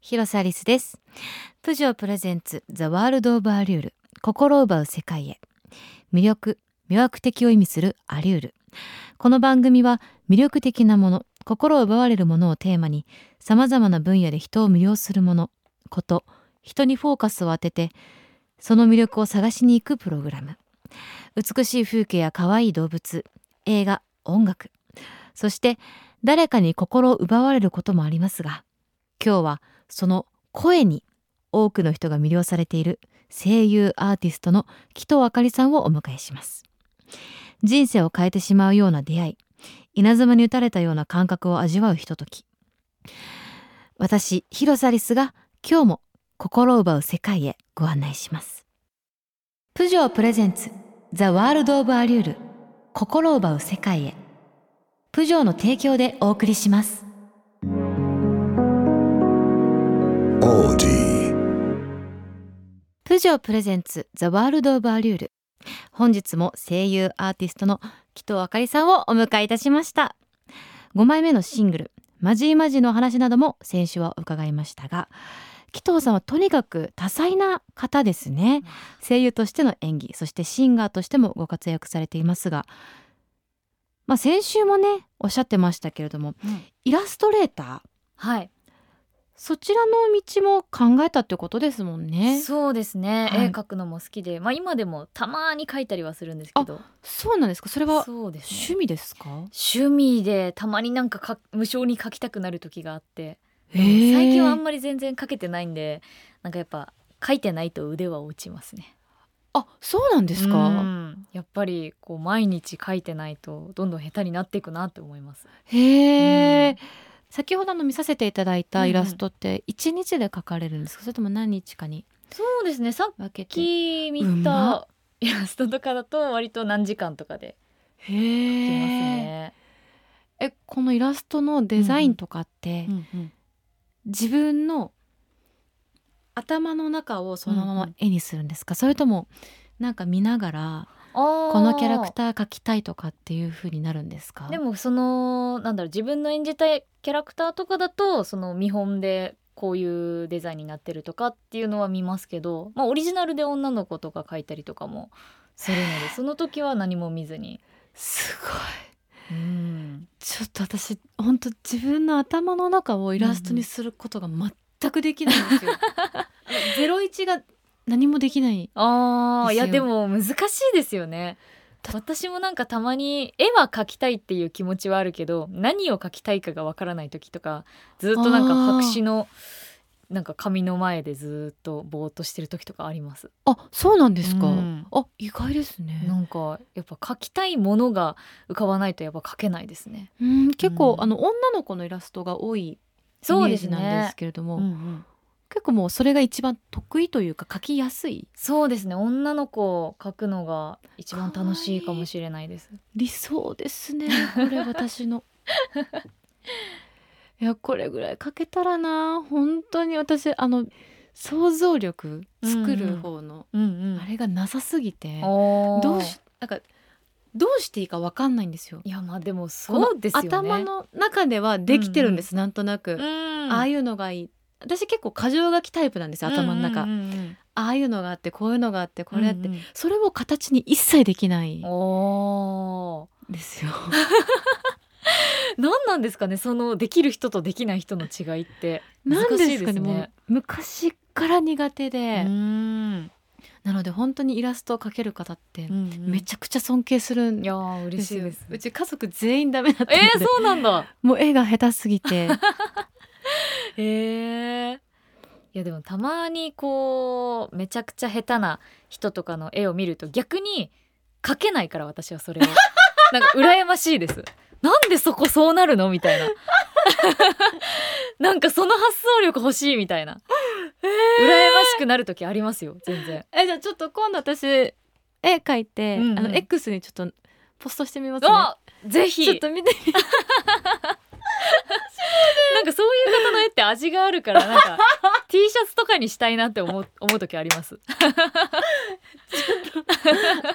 広瀬アリスです。プジョープレゼンツザワールドオブアリュール。心を奪う世界へ。魅力魅惑的を意味するアリュール。この番組は魅力的なもの心を奪われるものをテーマに様々な分野で人を魅了するものこと人にフォーカスを当ててその魅力を探しに行くプログラム。美しい風景や可愛い動物映画音楽。そして誰かに心を奪われることもありますが今日はその声に多くの人が魅了されている声優アーティストの紀藤あかりさんをお迎えします。人生を変えてしまうような出会い稲妻に打たれたような感覚を味わうひととき。私広瀬アリスが今日も心を奪う世界へご案内します。プジョープレゼンツザワールドオブアリュール。心を奪う世界へ。プジョーの提供でお送りします.プジョープレゼンツザワールドオブアリュール。本日も声優アーティストの紀藤あかりさんをお迎えいたしました。5枚目のシングルマジーマジの話なども先週は伺いましたが紀藤さんはとにかく多彩な方ですね。声優としての演技そしてシンガーとしてもご活躍されていますがまあ先週もねおっしゃってましたけれどもイラストレーター？はい、そちらの道も考えたってことですもんね。そうですね、はい。絵描くのも好きでまあ今でもたまに描いたりはするんですけど。そうなんですか？それはそうですね。趣味ですか？趣味でたまになんかか無償に描きたくなる時があって。最近はあんまり全然描けてないんでなんかやっぱ描いてないと腕は落ちますねあそうなんですか、うん。やっぱりこう毎日描いてないとどんどん下手になっていくなって思います。へえ、うん。先ほどあの見させていただいたうん。うんイラストって一日で描かれるんですか？それとも何日かにそうですね。さっき見たイラストとかだと割と何時間とかでへ描きますえね、えこのイラストのデザインとかって、うんうん。自分の頭の中をそのまま絵にするんですか、それともなんか見ながらここのキャラクター描きたいとかっていう風になるんですか？でもそのなんだろう自分の演じたいキャラクターとかだとその見本でこういうデザインになってるとかっていうのは見ますけど、まあ、オリジナルで女の子とか描いたりとかもするので その時は何も見ずに。すごい。うん。ちょっと私本当自分の頭の中をイラストにすることが全くできないんですよ。ゼロ一が何もできない。あーいやでも難しいですよね。私もなんかたまに絵は描きたいっていう気持ちはあるけど何を描きたいかがわからない時とかずっとなんか白紙のなんか紙の前でずっとぼーっとしてる時とかあります。あ、そうなんですか？うんあ、意外ですね。なんかやっぱ描きたいものが浮かばないとやっぱ描けないですね。うん、結構、うんあの女の子のイラストが多いそうですジなんですね。けれども、うんうん結構もうそれが一番得意というか描きやすいそうですね。女の子を描くのが一番楽しいかもしれないです。理想ですね。これ私の。いやこれぐらい描けたらな本当に私あの想像力作る方の、うんあれがなさすぎて、おーどうしなんかどうしていいかわかんないんですよ。いやまあでもこそうですよね。頭の中ではできてるんです、なんとなく、うん。ああいうのがいい。私結構過剰書きタイプなんですよ頭の中、うんうんうんああいうのがあってこういうのがあってこれあって、うんうん。それを形に一切できない。んおー。ですよ。何なんですかねそのできる人とできない人の違いって。難しいですかね。もう昔から苦手で、うんなので本当にイラストを描ける方ってうんうん。めちゃくちゃ尊敬するんいやー嬉ですよ、しいです。うち家族全員ダメだったので、えー、そうなんだ。もう絵が下手すぎて。へえいやでもたまにこうめちゃくちゃ下手な人とかの絵を見ると逆に描けないから私はそれを。なんか羨ましいです。なんでそこそうなるの？みたいな。なんかその発想力欲しいみたいな。羨ましくなる時ありますよ全然。えじゃあちょっと今度私絵描いて、うんうん。あの X にちょっとポストしてみますね。あぜひ。ちょっと見てみ なんかそういう方の絵って味があるからなんか T シャツとかにしたいなって思う思う時あります。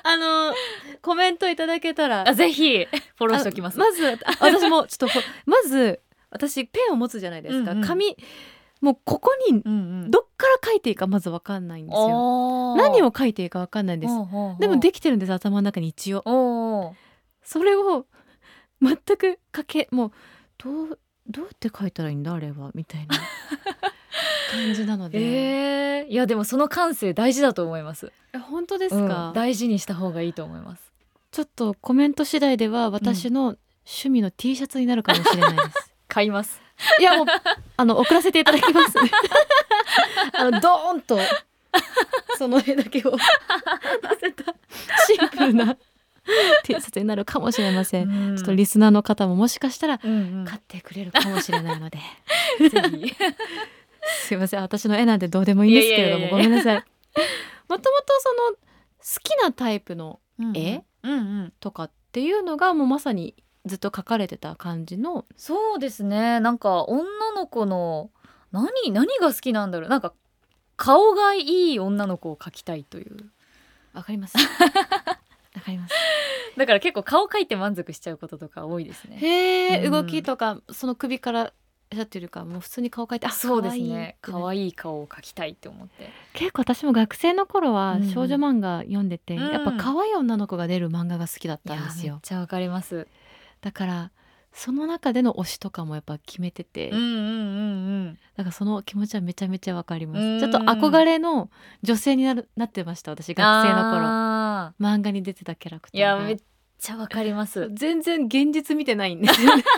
あのコメントいただけたらあぜひフォローしておきます。あまずあ私もちょっとほまず私ペンを持つじゃないですか、うんうん。紙もうここにうんうん。どっから書いていいかまず分かんないんですよ。何を書いていいか分かんないんです。でもできてるんです頭の中に一応。それを全く書けもうどうどうやって書いたらいいんだあれはみたいな 感じなので、えー、いやでもその感性大事だと思います。え本当ですうん。か、大事にした方がいいと思います。ちょっとコメント次第では私の趣味の T シャツになるかもしれないです、買いますいやもうあの送らせていただきます。あのドーンとその絵だけを載せたシンプルな T シャツになるかもしれません、ちょっとリスナーの方ももしかしたらうんうん。買ってくれるかもしれないので ぜひ。すいません。私の絵なんてどうでもいいんですけれどもごめんなさい。もともとその好きなタイプの絵うんうん。とかっていうのがもうまさにずっと描かれてた感じの。そうですね。なんか女の子の何何が好きなんだろう。なんか顔がいい女の子を描きたいという。わかります。わかります。だから結構顔描いて満足しちゃうこととか多いですね。へえ、うん。動きとかその首からやってるかもう普通に顔描いてあそうですね。可愛いい顔を描きたいって思って。結構私も学生の頃はうん少女漫画読んでて、うん。やっぱ可愛い女の子が出る漫画が好きだったんですよ。めっちゃわかりますだからその中での推しとかもやっぱ決めてて、うんうんうんうん。だからその気持ちはめちゃめちゃわかります、うん。ちょっと憧れの女性になるなってました私学生の頃。あ漫画に出てたキャラクターいやめっちゃわかります。全然現実見てないんですよね。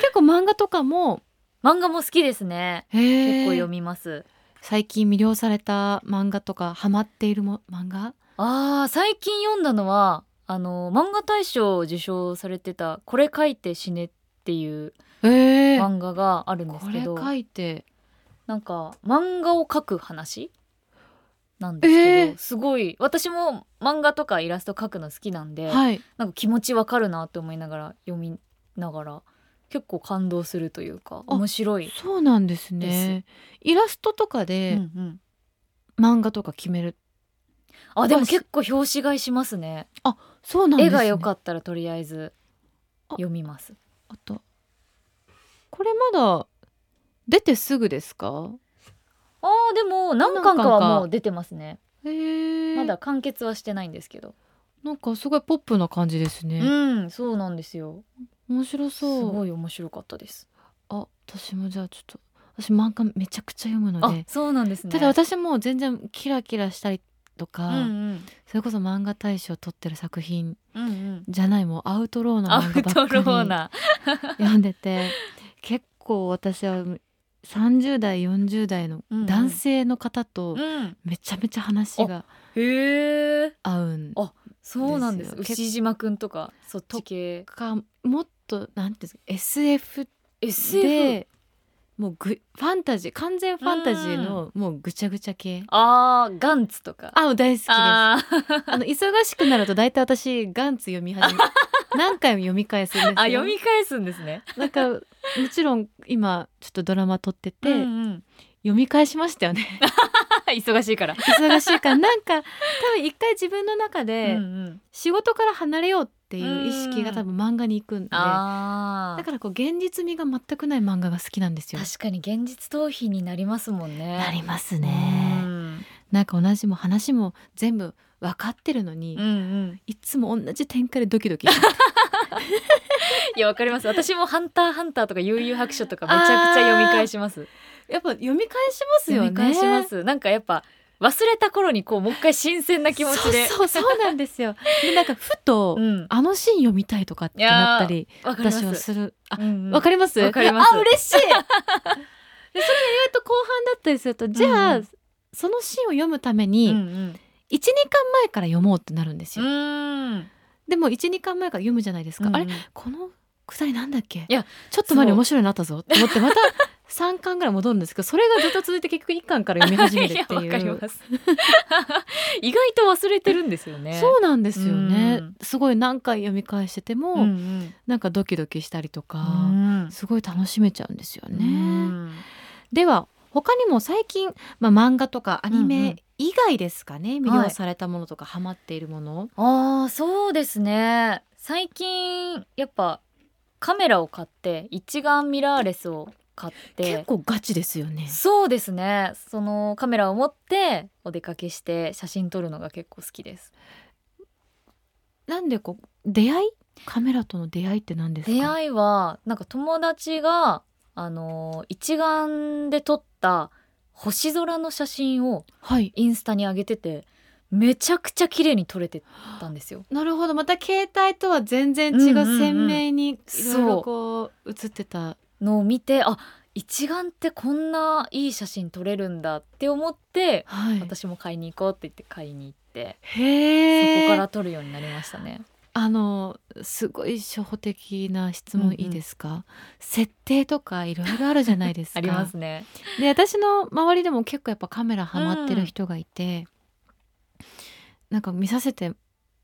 結構漫画とかも漫画も好きですね。結結構読みます。最近魅了された漫画とかハマっているも漫画？あー最近読んだのはあの漫画大賞を受賞されてた「これ書いて死ね」っていうえ漫画があるんですけど、書いて。なんか漫画を描く話なんですけど、えー。すごい私も漫画とかイラスト描くの好きなんで、はい。なんか気持ちわかるなって思いながら読みながら結構感動するというかあ面白い。そうなんですね。イラストとかうんでうん。漫画とか決める、あでも結構表紙買いしますねそうなんですね。絵が良かったらとりあえずあ。読みます。あとこれまだ出てすぐですか？あーでも何巻かはもう出てますね。へえ。まだ完結はしてないんですけど。なんかすごいポップな感じですね、うんそうなんですよ。面白すそう。ごい面白かったです。あ私もじゃあちょっと私漫画めちゃくちゃ読むのあでそうなんですね。ただ私も全然キラキラしたりとか、うんうん。それこそ漫画大賞取ってる作品うんうん。じゃないもうアウトローな漫画ばっかり読んでて 結構私は30代40代のうんうん。男性の方とうん。めちゃめちゃ話が合うんあそうなんです。ですよ。牛島くんとかそっち系。かもっとなんていうんですか SF SF でもうぐファンタジー完全ファンタジーのもうぐちゃぐちゃ系。あーガンツとか。あ大好きです。あの忙しくなると大体私ガンツ読み始め 何回も読み返すんですよ。あ読み返すんですね。なんかもちろん今ちょっとドラマ撮ってて、うんうん。読み返しましたよね。忙しいから。忙しいから。なんか多分一回自分の中で仕事から離れようっていう意識が多分漫画に行くんで、だからこう現実味が全くない漫画が好きなんですよ。確かに現実逃避になりますもんね。なりますうね。ん。なんか同じも話も全部分かってるのに、うんうん。いつも同じ展開でドキドキ いやわかります。私もハンターハンターとか悠々白書とかめちゃくちゃ読み返します。やっぱ読み返しますよね。読み返します。なんかやっぱ忘れた頃にこうもう一回新鮮な気持ちでそうそうそうなんですよ。でなんかふと、うんあのシーン読みたいとかってなったり私はする。あ、わ、うんうんかります？わかりますあ嬉しい。でそれが意外と後半だったりするとじゃあ、うんそのシーンを読むためうんにうん12、巻前から読もうってなるんですよ。うんでも12巻前から読むじゃないですか。うんあれ？このくだりなんだっけ？いやちょっと前に面白いなったぞって思ってまた3巻ぐらい戻るんですけどそれがずっと続いて結局1巻から読み始めるっていう。ります。意外と忘れてるんですよね。そうなんですよね、うんすごい何回読み返してても、うんうん。なんかドキドキしたりとか、うん。すごい楽しめちゃうんですよね、うん。では他にも最近、まあ、漫画とかアニうんうん。メ以外ですかね、魅はい。了されたものとかハマっているもの、あーそうですね。最近やっぱカメラを買って一眼ミラーレスを買って。結構ガチですよね。そうですね。そのカメラを持ってお出かけして写真撮るのが結構好きです。なんでこう出会い？カメラとの出会いって何ですか？出会いはなんか友達があの一眼で撮った星空の写真をはい。インスタに上げててめちゃくちゃ綺麗に撮れてたんですよ。なるほど。また携帯とは全然違う鮮明にいろいそうろこう映ってたのを見てあ一眼ってこんないい写真撮れるんだって思ってはい。私も買いに行こうって言って買いに行ってそこから撮るようになりましたね。あのすごい初歩的な質問いいですか、設定とかいろいろあるじゃないですか。ありますね。で私の周りでも結構やっぱカメラハマってる人がいて、なんか見させて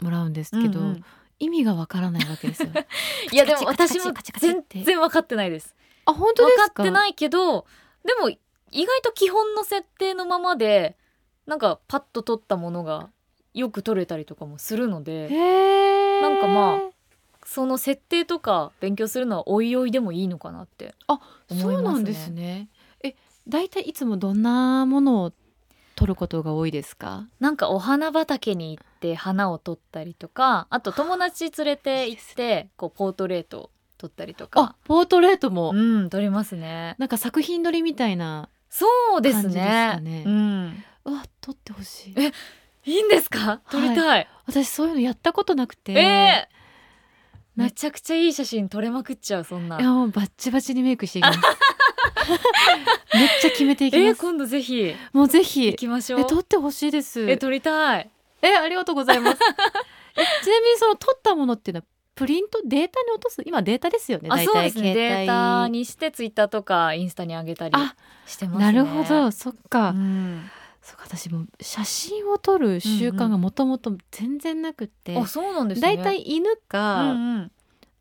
もらうんですけど、うんうん。意味がわからないわけですよ。いやでも私も全然分かってないです。あ本当で分すか？かってないけどでも意外と基本の設定のままでなんかパッと撮ったものがよく撮れたりとかもするのでなんかまその設定とか勉強するのはおいおいでもいいのかなってあね。そうなんですね。え大体いつもどんなものを撮ることが多いですか？なんかお花畑に行って花を撮ったりとかあと友達連れて行ってこうポートレートを撮ったりとあかポートレートも、うん撮りますね。なんか作品撮りみたいなそうですね。かね。うん。うわ撮ってほしい。えいいんですか？撮りたい、私そういうのやったことなくて、えー！なめちゃくちゃいい写真撮れまくっちゃうそんな。いやもうバッチバチにメイクしていきます。めっちゃ決めていきます、えー今度ぜひ。もうぜひ。行きましょう。え撮ってほしいです。え撮りたい。えありがとうございます。えちなみにその撮ったものっていうのはプリントデータに落とす？今データですよねあ大体。そうですね。データにしてツイッターとかインスタに上げたりあしてますね。なるほど。そっか、うん。そうか私も写真を撮る習慣がもともと全然なくって、あそうなんですね。大体犬うか、んうん。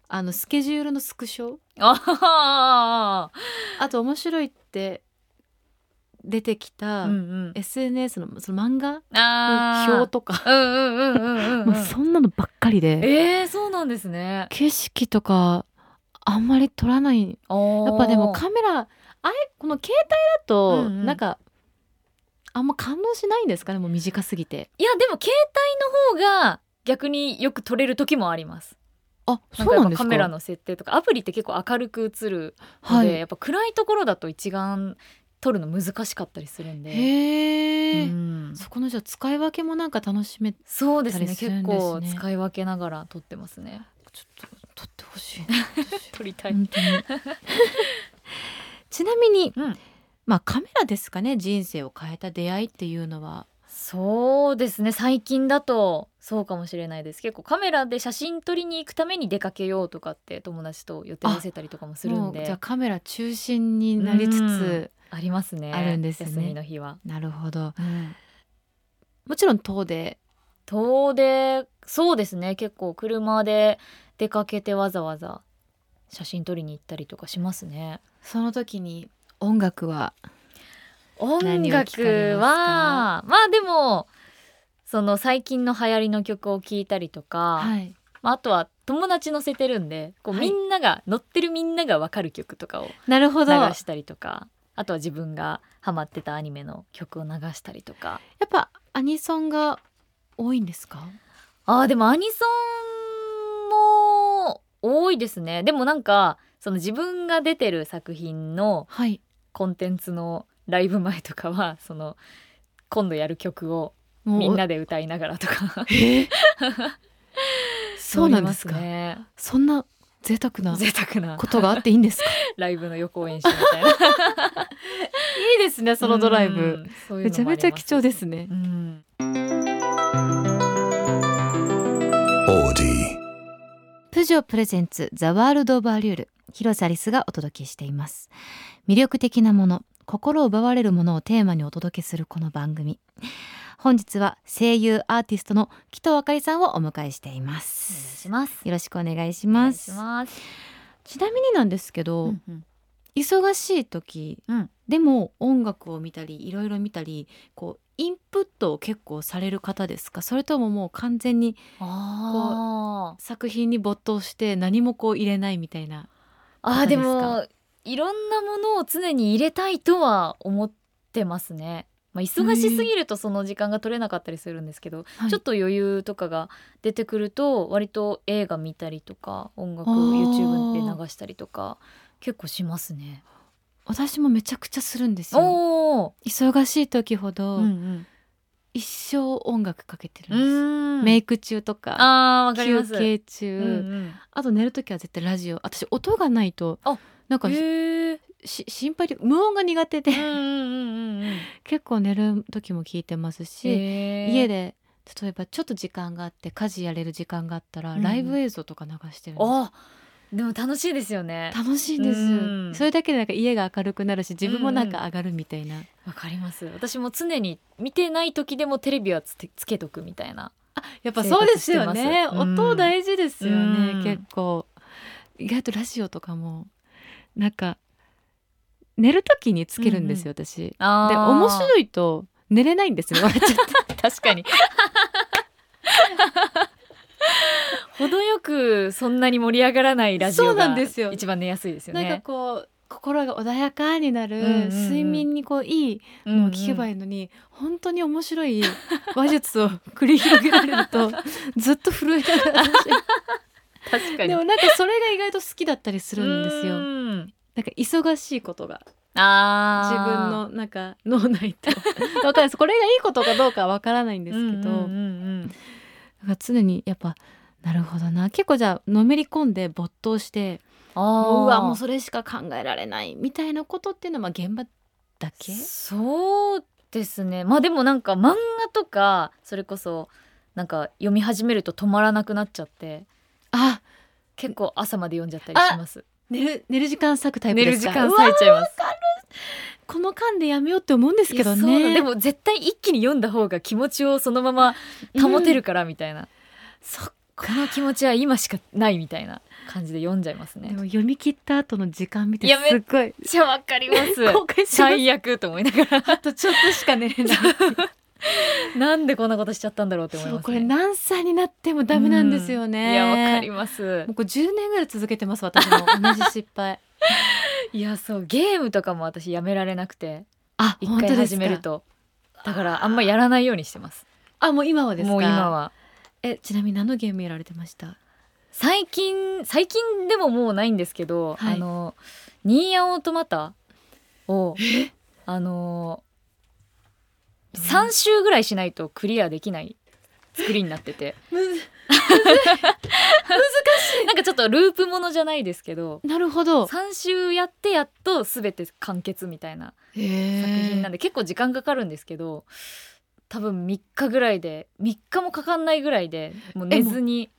あのスケジュールのスクショ。あと面白いって出てきた、SNS のその漫画？の表とか、そんなのばっかりで。えー、そうなんですね。景色とかあんまり撮らない。ややっぱでもカメラあれ？この携帯だと、うんうん。なんかあんま感動しないんですかね？もう短すぎて。いやでも携帯の方が逆によく撮れる時もあります。あそうなんですか？カメラの設定とかアプリって結構明るく映るので、はい。やっぱ暗いところだと一眼撮るの難しかったりするんで、へえ、うん。そこのじゃあ使い分けもなんか楽しめちそうですねたりするん結ですね。構使い分けながら撮ってますね。ょっと撮ってほしいな。撮 りたい、ちなみに、うん。まあカメラですかね。人生を変えた出会いっていうのは。そうですね。最近だとそうかもしれないです。結構カメラで写真撮りに行くために出かけようとかって友達と予定合わせたりとかもするんもうじゃあでカメラ中心になりつつ、ありますね。あるんですね。休みの日は、なるほど。うん。もちろん遠出。遠出そうですね。結構車で出かけてわざわざ写真撮りに行ったりとかしますね。その時に音楽は音楽まはまあでもその最近の流行りの曲を聴いたりとか、はい。まあ、あとは友達乗せてるんでこうはい。みんなが、乗ってるみんなが分かる曲とかをなるほ流したりとかあとは自分がハマってたアニメの曲を流したりとか。ぱアニソンが多いんですか？あーでもアニソンも多いですね。でもなんかその自分が出てる作品のはい。コンテンツのライブ前とかはその今度やる曲をみんなで歌いながらとか。えー？そうなんですか？そんな贅沢な贅沢な。ことがあっていいんですか？ライブの予行演習みたいな。いいですねそのドライブ。ううめちゃめちゃ貴重でですね。うん、Audi. プジョープレゼンツザワールドオブアリュール。広瀬アリスがお届けしています。魅力的なもの心を奪われるものをテーマにお届けするこの番組本日は声優アーティストの紀藤あかりさんをお迎えしていまお願いすします。よろしくお願いします。ちなみになんですけど、うん。うん忙しい時うん。でも音楽を見たりいろいろ見たりこうインプットを結構される方ですか？それとももう完全にあー。作品に没頭して何もこう入れないみたいなあーでもいろんなものを常に入れたいとは思ってますね。まあ、忙しすぎるとその時間が取れなかったりするんですけど、はい。ちょっと余裕とかが出てくると割と映画見たりとか音楽あー YouTube で流したりとか結構しますね。私もめちゃくちゃするんですよ。忙しい時ほど、うん一生音楽かけてるうんです、ん。メイク中とかあか休す。憩中、うんうん。あと寝る時は絶対ラジオ。私音がないとあなんか心配で無音が苦手で、うんうんうんうんうん。結構寝る時も聞いてますし、家で例えばちょっと時間があって家事やれる時間があったら、うん。うんライブ映像とか流してるんです。あでも楽しいですよね。楽しいんです、うん。それだけでなんか家が明るくなるし自分もなんか上がるみたいな、わかります。私も常に見てない時でもテレビはつてつけとくみたいな。やっぱそうですよね。うん。音大事ですよね、うん。結構。意外とラジオとかもなんか寝る時につけるんですよ、私。あで面白いと寝れないんですよ笑っちゃって。確かに。程よくそんなに盛り上がらないラジオが一番寝やすいですよなんかねこう心が穏やかになる、うんうんうん。睡眠にこういいのを聞けばいいのに、本当に面白い話術を繰り広げられると ずっと震えなが確かに。でもなんかそれが意外と好きだったりするんですよ。うんなんか忙しいことがあ自ー分のなんか脳内と。わかんないですこれがいいことかどうかはわからないんですけど、うんうんから常にやっぱなるほどな。結構じゃあのめり込んで没頭してあもううわもうーそれしか考えられないみたいなことっていうのはまあ現場だけ？そうですね。まあでもなんか漫画とかそれこそなんか読み始めると止まらなくなっちゃってあ結構朝まで読んじゃったりします寝る寝る時間割くタイプ寝ですか？る時間割いちゃいます。この間でやめようって思うんですけどいやそうなねでも絶対一気に読んだ方が気持ちをそのまま保てるからみたいな、そっこの気持ちは今しかないみたいな感じで読んじゃいますね。でも読み切った後の時間見ていやめすっごい。じゃあわかります。後悔します。最悪と思いながら。あとちょっとしか寝れない なんでこんなことしちゃったんだろうって思います、ね、これ何歳になってもダメなんですよね、いやわかります。もうこれ10年ぐらい続けてます私も。同じ失敗。いやそうゲームとかも私やめられなくて。あ一回始めると。だからあんまやらないようにしてます。あもう今はですか？もう今は。えちなみに何のゲームやられてました？最近最近でももうないんですけど、はい。あのニーヤオートマタをあの3周ぐらいしないとクリアできない作りになってて。むず なんかちょっとループものじゃないですけどなるほど。3周やってやっと全て完結みたいな作作品なんで結構時間かかるんですけど多分3日ぐらいで3日もかかんないぐらいでもう寝ずに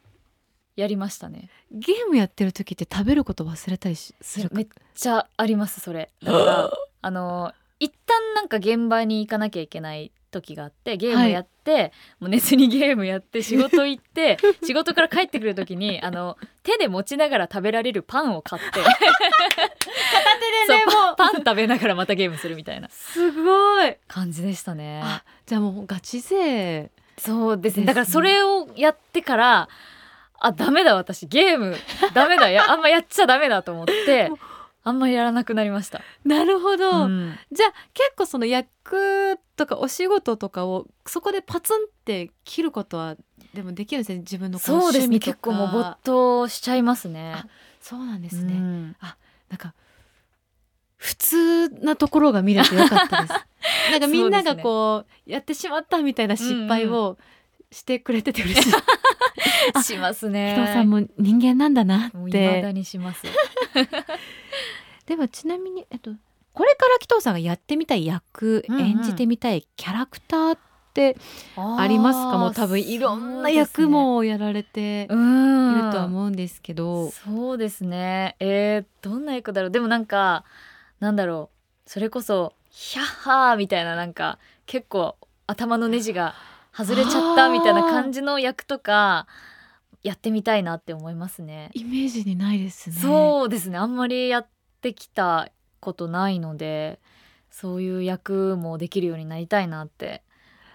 やりましたね。ゲームやってる時って食べること忘れたりしするか？めっちゃありますそれ。だから あの一旦なんか現場に行かなきゃいけない時があってゲームやって、もう寝ずにゲームやって仕事行って 仕事から帰ってくる時にあの手で持ちながら食べられるパンを買って。片手でねもう。パン食べながらまたゲームするみたいな。すごい。感じでしたね。あじゃあもうガチ勢そうですですね。ねだからそれをやってからあダメだ私ゲームダメだやあんまやっちゃダメだと思って あんまやらなくなりました。なるほど、うん。じゃあ結構その役とかお仕事とかをそこでパツンって切ることはでもできるんですね自分のこのそうですね。趣味とか。結構もう没頭しちゃいますね。あ。そうなんですうね、んなんか普通なところが見れてよかったです。なんかみんながこうやってしまったみたいな失敗をしてくれてて嬉しい、あ しますね。紀藤さんも人間なんだなっもう未だてにします。でもちなみに、えっと、これから紀藤さんがやってみたい役、うんうん演じてみたいキャラクターってありますか？もう多分いろんな役もやられてういんるとは思うんですけど、そうですね。えー、どんな役だろう？でもなんかなんだろう？それこそヒャッハーみたいななんか結構頭のネジが外れちゃったみたいな感じの役とかやってみたいなって思いますね。イメージにないですね。そうですね。あんまりやってきたことないので、そういう役もできるようになりたいなって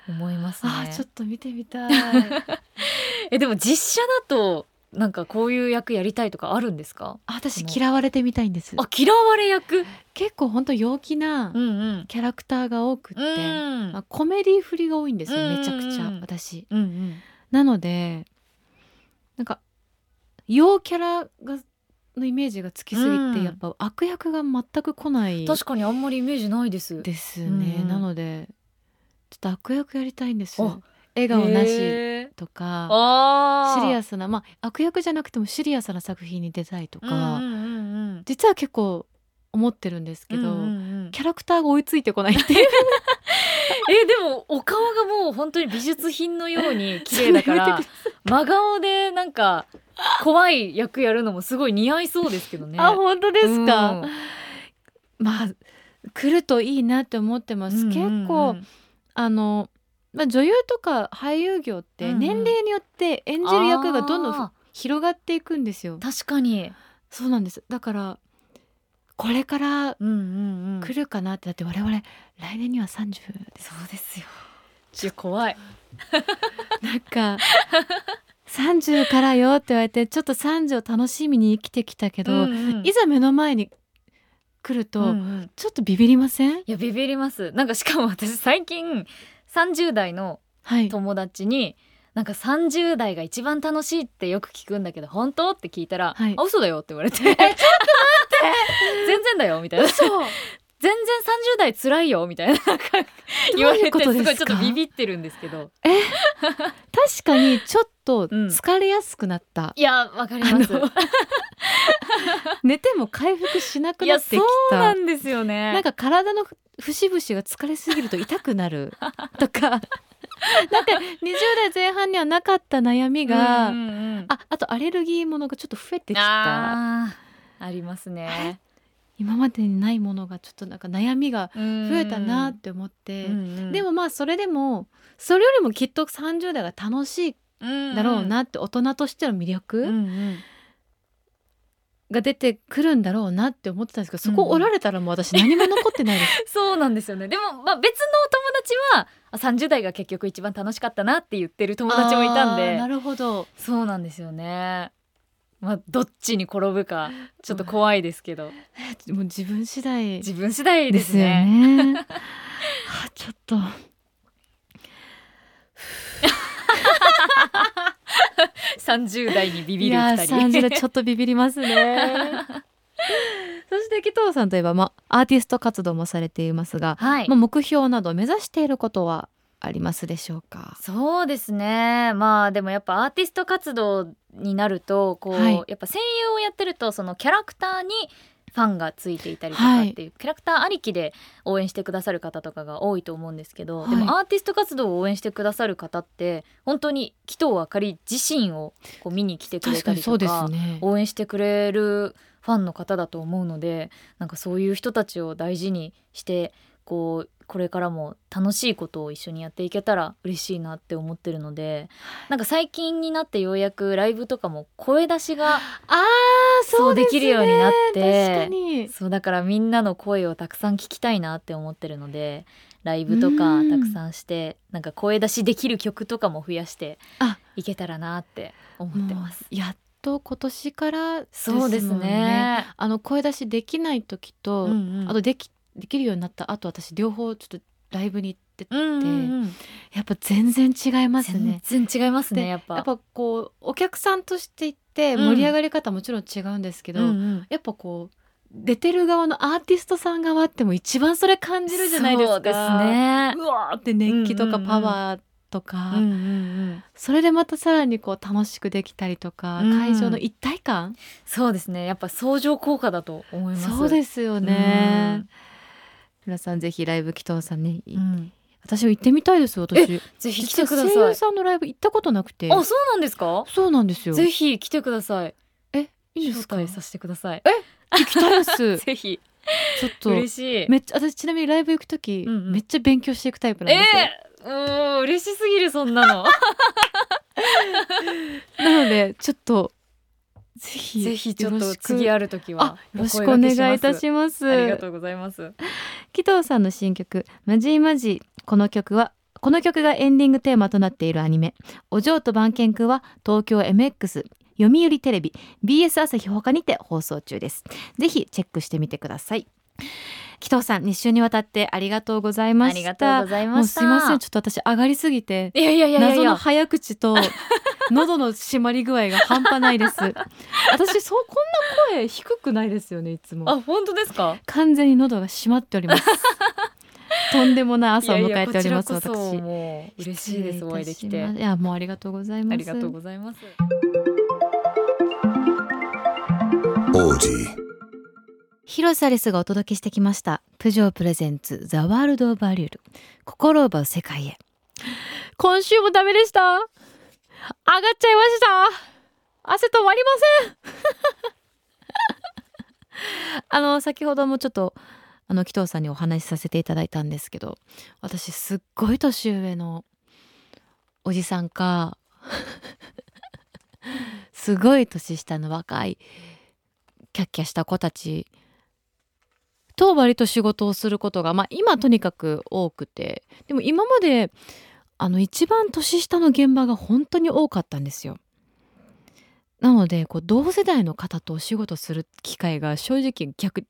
思いますね。あーちょっと見てみたい。えでも実写だとなんかこういう役やりたいとかあるんですか？あ私嫌われてみたいんです。あ嫌われ役？結構本当陽気なうんうん。キャラクターが多くって、うん。まあ、コメディ振りが多いんですようんめちゃくちゃうん私。うんうん。なのでなんか陽キャラがのイメージがつきすぎて、うん。やっぱ悪役が全く来ない確かにあんまりイメージないです。ですね、なのでちょっと悪役やりたいんです。あ笑顔なしとかあシリアススなまあ悪役じゃなくてもシリアスな作品に出たいとか、実は結構思ってるんですけど、キャラクターが追いついてこないっていう。えでもお顔がもう本当に美術品のように綺麗だから て真顔でなんか怖い役やるのもすごい似合いそうですけどね。あ本当ですか、うん。まあ来るといいなって思ってます、うんうんうん。結構あの、まあ、女優とか俳優業って年齢によって演じる役がどんどん広がっていくんですよ。ー確かに、そうなんです。だからこれから来るかなってだって我々来年には30です。そうですよ。いや怖い。なんか30からよって言われてちょっと30を楽しみに生きてきたけど、うんうん。いざ目の前に来ると、うんうん。ちょっとビビりません？いやビビります。なんかしかも私最近30代のはい。友達になんか30代が一番楽しいってよく聞くんだけど本当？って聞いたら、はい。あ嘘だよって言われて。ちょっと待って！全然だよみたいな。そう全然30代辛いよみたいな。言われてすごいちょっとビビってるんですけど。確かにちょっとうん疲れやすくなった、いやわかります。寝ても回復しなくなってきそうなたんですよね。なんか体の節々が疲れすぎると痛くなる。とか。なんか20代前半にはなかった悩みが、うんうんうんああとアレルギーものがちょっと増えてきた。ありますね今までにないものがちょっとなんか悩みが増増えたなって思って、でももまあそれでもそれよりもきっと30代が楽しいだろうなって大人としての魅力、うんうん。が出てくるんだろうなって思ってたんですけどそこおられたらもう私何も残ってないです。そうなんですよね。でも、まあ、別のお友達はあ30代が結局一番楽しかったなって言ってる友達もいたんで。なるほど。そうなんですよねまあどっちに転ぶか ちょっと怖いですけど。もう自分次第。自分次第でですねね。はあちょっと。30代にビビいやる二人30代ちょっとビビりますね。そして紀藤さんといえば、まあ、アーティスト活動もされていますが、はい。まあ、目標など目指していることはありますでしょうか？そうですね。まあでもやっぱアーティスト活動になるとこう、はい。やっぱ声優をやってるとそのキャラクターにファンがついていたりとかはいっていう、キャラクターありきで応援してくださる方とかが多いと思うんですけど、はい。でもアーティスト活動を応援してくださる方って本当に紀藤あかり自身をこう見に来てくれたりとかね。応援してくれるファンの方だと思うのでなんかそういう人たちを大事にしてこうこれからも楽しいことを一緒にやっていけたら嬉しいなって思ってるのでなんか最近になってようやくライブとかも声出しがああそうですね。そうできるようになってそうだからみんなの声をたくさん聞きたいなって思ってるのでライブとかうん。たくさんしてなんか声出しできる曲とかも増やしてあ。いけたらなって思ってます。やっと今年からそうですね。あの声出しできない時と、うんうん。あとできできるようになった後私両方ちょっとライブに行ってて、うんうんうんやっぱ全然違いますね。全然違いますねでやっぱ。やっぱこうお客さんとして行ってうん盛り上がり方もちろん違うんですけど、うんうんやっぱこう出てる側のアーティストさん側っても一番それ感じるじゃないですか。そうですね。うわーって熱気とかパワーとか、うんうんうんそれでまたさらにこう楽しくできたりとか、うん会場の一体感そうですね。やっぱ相乗効果だと思います。そうですよねうん。皆さんぜひライブ祈祷さんね、うん私も行ってみたいです私ぜひ来てください。優さんのライブ行ったことなくてあ、そうなんですか？そうなんですよぜひ来てください。えいいんですか？させてください。行きたいです ぜひ。ちょっと嬉しい。めっちゃ私ちなみにライブ行く時、うんうんめっちゃ勉強していくタイプなんえですよ、えー、うん嬉しすぎるそんなの。なのでちょっとぜひぜひちょっと次ある時はあよろしくお願いいたします。ありがとうございます。紀藤さんの新曲「マジーマジー」この曲はこの曲がエンディングテーマとなっているアニメ「お嬢と番犬くん」は東京 MX 読売テレビ BS 朝日ほかにて放送中です。ぜひチェックしてみてください紀藤さん2週にわたってありがとうございました。ありがとうございました。すいませんちょっと私上がりすぎていやいやいやいやい謎のや早口と喉の締まり具合が半端ないです。私そうこんな声低くないですよねいつも。あ本当ですか？完全に喉が締まっております。とんでもない朝を迎えておりますいやいやこちらこそ私。嬉しいですお会いできて。いやもうありがとうございます。ありがとうございます。Audi. 広瀬アリスがお届けしてきました。プジョープレゼンツザワールドオブアリュール。心を奪う世界へ。今週もダメでした。上がっちゃいました。汗止まりません。あの先ほどもちょっとあの紀藤さんにお話しさせていただいたんですけど私すっごい年上のおじさんか すごい年下の若いキャッキャした子たちと割と仕事をすることがまあ今とにかく多くてでも今まであの一番年下の現場が本当に多かったんですよ。なのでこう同世代の方とお仕事する機会が正直逆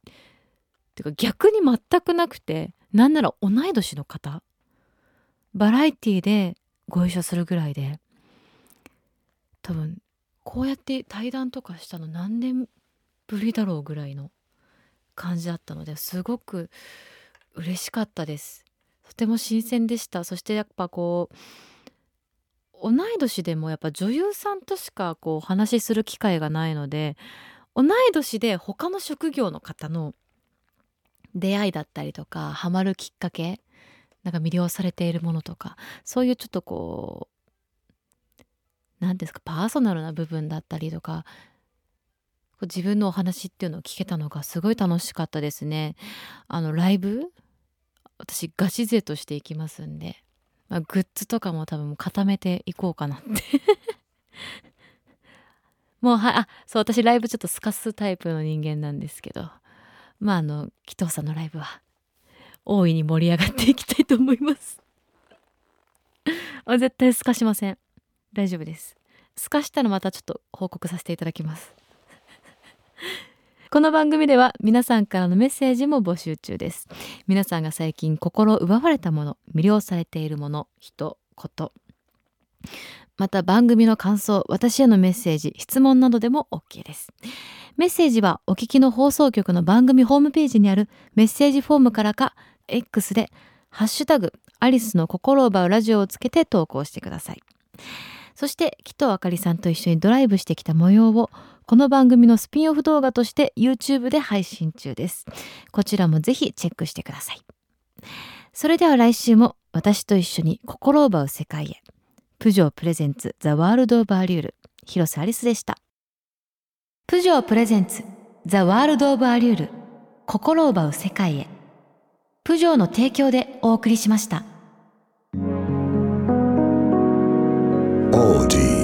てか逆に全くなくてなんなら同い年の方バラエティーでご一緒するぐらいで多分こうやって対談とかしたの何年ぶりだろうぐらいの感じだったのですごく嬉しかったです。とても新鮮でした。そしてやっぱこう同い年でもやっぱ女優さんとしかこうお話しする機会がないので同い年で他の職業の方の出会いだったりとかハマるきっかけなんか魅了されているものとかそういうちょっとこう何ですかパーソナルな部分だったりとかこう自分のお話っていうのを聞けたのがすごい楽しかったですね。あのライブ？私ガチ勢としていきますんで、まあ、グッズとかも多分固めていこうかなって。もうはあそう私ライブちょっとスカすタイプの人間なんですけど。まああの紀藤さんのライブは大いに盛り上がっていきたいと思います。あ絶対スカしません。大丈夫です。スカしたらまたちょっと報告させていただきます。この番組では皆さんからのメッセージも募集中です。皆さんが最近心奪われたもの魅了されているもの人ことまた番組の感想私へのメッセージ質問などでも OK です。メッセージはお聞きの放送局の番組ホームページにあるメッセージフォームからか X でハッシュタグアリスの心を奪うラジオをつけて投稿してください。そして紀藤あかりさんと一緒にドライブしてきた模様をこの番組のスピンオフ動画として YouTube で配信中です。こちらもぜひチェックしてください。それでは来週も私と一緒に心を奪う世界へ。プジョープレゼンツザワールドオブアリュール。広瀬アリスでした。プジョープレゼンツザワールドオブアリュール。心を奪う世界へ。プジョーの提供でお送りしました。Audi.